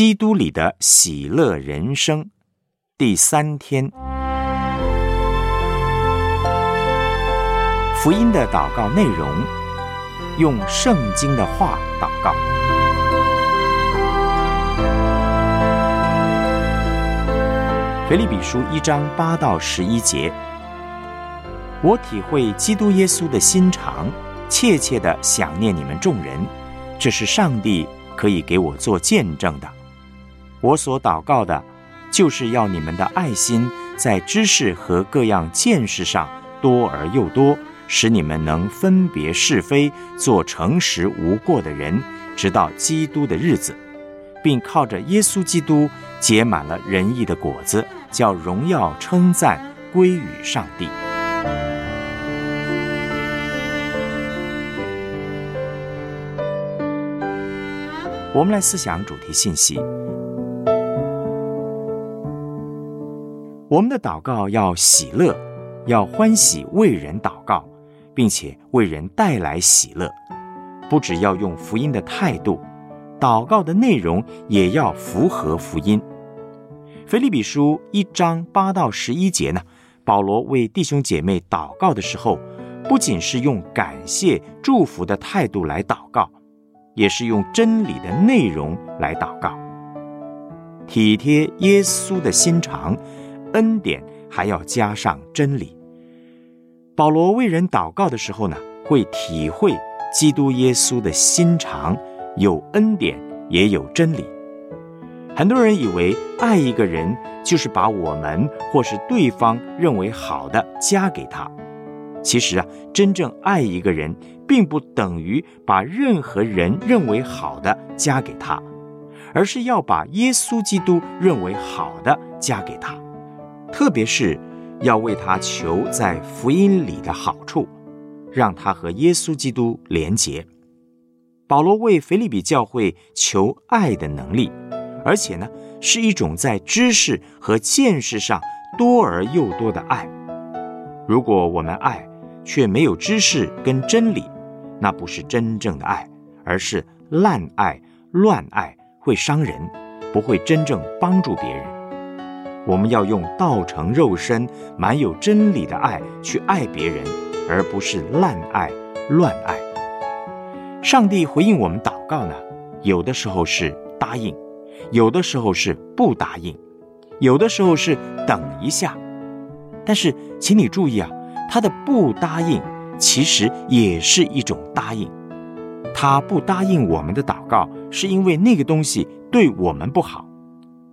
基督里的喜乐人生第三天，福音的祷告内容，用圣经的话祷告。腓立比书一章八到十一节，我体会基督耶稣的心肠，切切的想念你们众人，这是上帝可以给我做见证的。我所祷告的，就是要你们的爱心在知识和各样见识上多而又多，使你们能分别是非，做诚实无过的人，直到基督的日子，并靠着耶稣基督结满了仁义的果子，叫荣耀称赞归于上帝。我们来思想主题信息。我们的祷告要喜乐，要欢喜为人祷告，并且为人带来喜乐。不只要用福音的态度，祷告的内容也要符合福音。腓利比书一章八到十一节呢，保罗为弟兄姐妹祷告的时候，不仅是用感谢祝福的态度来祷告，也是用真理的内容来祷告，体贴耶稣的心肠。恩典还要加上真理。保罗为人祷告的时候呢，会体会基督耶稣的心肠，有恩典也有真理。很多人以为爱一个人就是把我们或是对方认为好的加给他。其实啊，真正爱一个人，并不等于把任何人认为好的加给他，而是要把耶稣基督认为好的加给他。特别是要为他求在福音里的好处，让他和耶稣基督连结。保罗为腓利比教会求爱的能力，而且呢是一种在知识和见识上多而又多的爱。如果我们爱却没有知识跟真理，那不是真正的爱，而是滥爱、乱爱，会伤人，不会真正帮助别人。我们要用道成肉身、满有真理的爱去爱别人，而不是滥爱、乱爱。上帝回应我们祷告呢，有的时候是答应，有的时候是不答应，有的时候是等一下。但是，请你注意啊，他的不答应其实也是一种答应。他不答应我们的祷告，是因为那个东西对我们不好。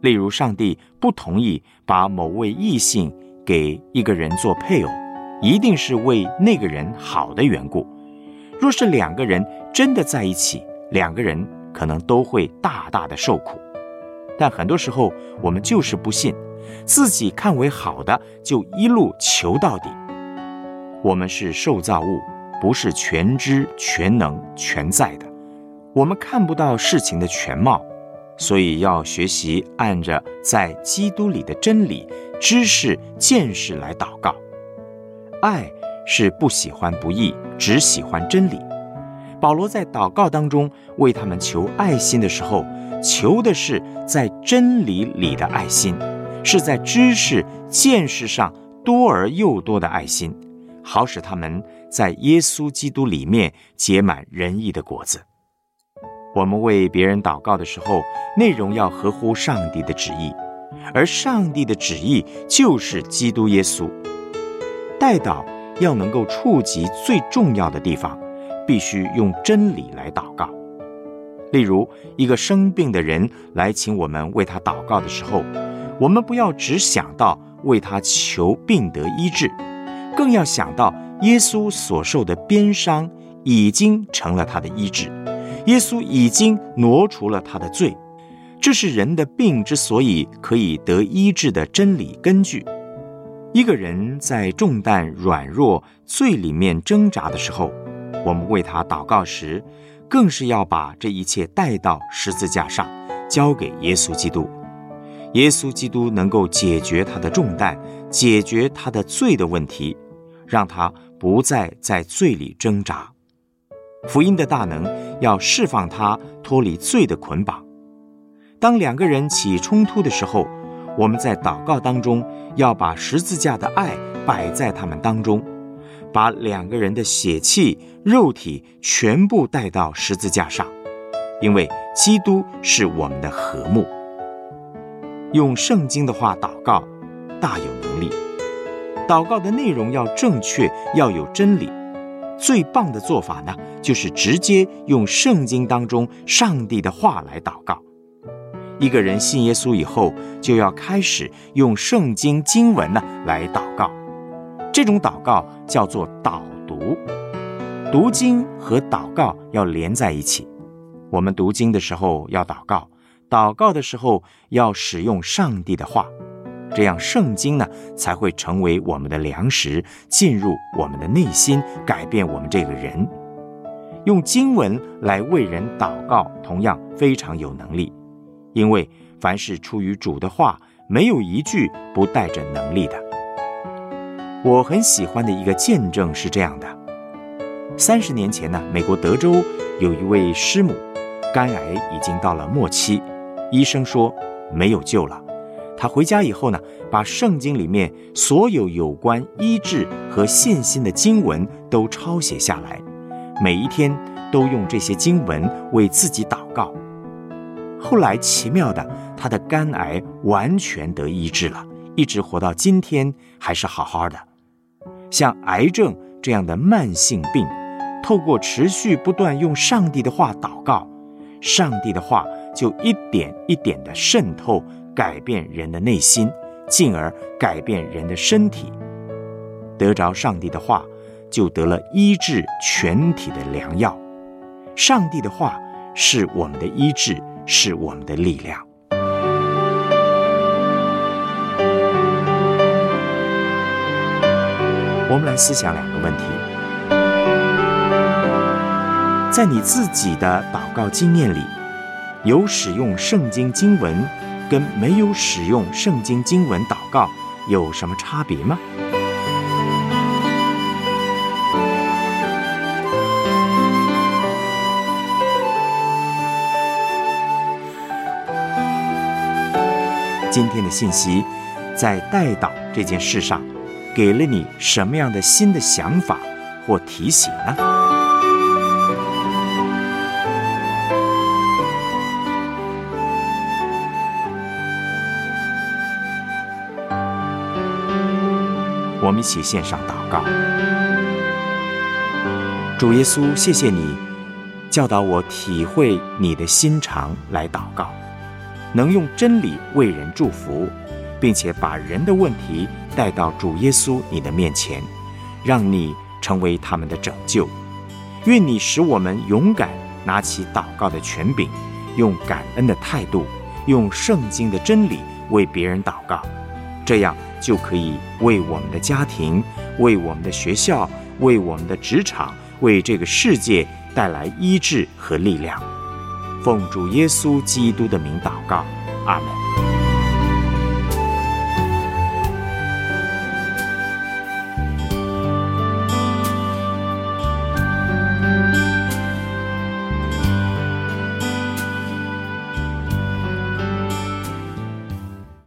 例如，上帝不同意把某位异性给一个人做配偶，一定是为那个人好的缘故。若是两个人真的在一起，两个人可能都会大大的受苦。但很多时候，我们就是不信，自己看为好的就一路求到底。我们是受造物，不是全知全能全在的，我们看不到事情的全貌。所以要学习按着在基督里的真理、知识、见识来祷告。爱是不喜欢不义，只喜欢真理。保罗在祷告当中为他们求爱心的时候，求的是在真理里的爱心，是在知识、见识上多而又多的爱心，好使他们在耶稣基督里面结满仁义的果子。我们为别人祷告的时候，内容要合乎上帝的旨意，而上帝的旨意就是基督耶稣。代祷要能够触及最重要的地方，必须用真理来祷告。例如，一个生病的人来请我们为他祷告的时候，我们不要只想到为他求病得医治，更要想到耶稣所受的鞭伤已经成了他的医治。耶稣已经挪除了他的罪，这是人的病之所以可以得医治的真理根据。一个人在重担、软弱、罪里面挣扎的时候，我们为他祷告时，更是要把这一切带到十字架上，交给耶稣基督。耶稣基督能够解决他的重担，解决他的罪的问题，让他不再在罪里挣扎。福音的大能要释放他脱离罪的捆绑，当两个人起冲突的时候，我们在祷告当中要把十字架的爱摆在他们当中，把两个人的血气、肉体全部带到十字架上，因为基督是我们的和睦。用圣经的话祷告，大有能力。祷告的内容要正确，要有真理。最棒的做法呢，就是直接用圣经当中上帝的话来祷告。一个人信耶稣以后，就要开始用圣经经文呢来祷告。这种祷告叫做导读。读经和祷告要连在一起。我们读经的时候要祷告，祷告的时候要使用上帝的话。这样，圣经呢才会成为我们的粮食，进入我们的内心，改变我们这个人。用经文来为人祷告，同样非常有能力。因为凡是出于主的话，没有一句不带着能力的。我很喜欢的一个见证是这样的：三十年前呢，美国德州有一位师母，肝癌已经到了末期，医生说没有救了。他回家以后呢，把圣经里面所有有关医治和信心的经文都抄写下来，每一天都用这些经文为自己祷告。后来奇妙的，他的肝癌完全得医治了，一直活到今天还是好好的。像癌症这样的慢性病，透过持续不断用上帝的话祷告，上帝的话就一点一点的渗透。改变人的内心，进而改变人的身体。得着上帝的话，就得了医治全体的良药。上帝的话是我们的医治，是我们的力量。我们来思想两个问题：在你自己的祷告经验里，有使用圣经经文？跟没有使用圣经经文祷告有什么差别吗？今天的信息在代祷这件事上，给了你什么样的新的想法或提醒呢？我们一起献上祷告，主耶稣，谢谢你教导我体会你的心肠来祷告，能用真理为人祝福，并且把人的问题带到主耶稣你的面前，让你成为他们的拯救。愿你使我们勇敢拿起祷告的权柄，用感恩的态度，用圣经的真理为别人祷告。这样就可以为我们的家庭、为我们的学校、为我们的职场、为这个世界带来医治和力量。奉主耶稣基督的名祷告，阿门。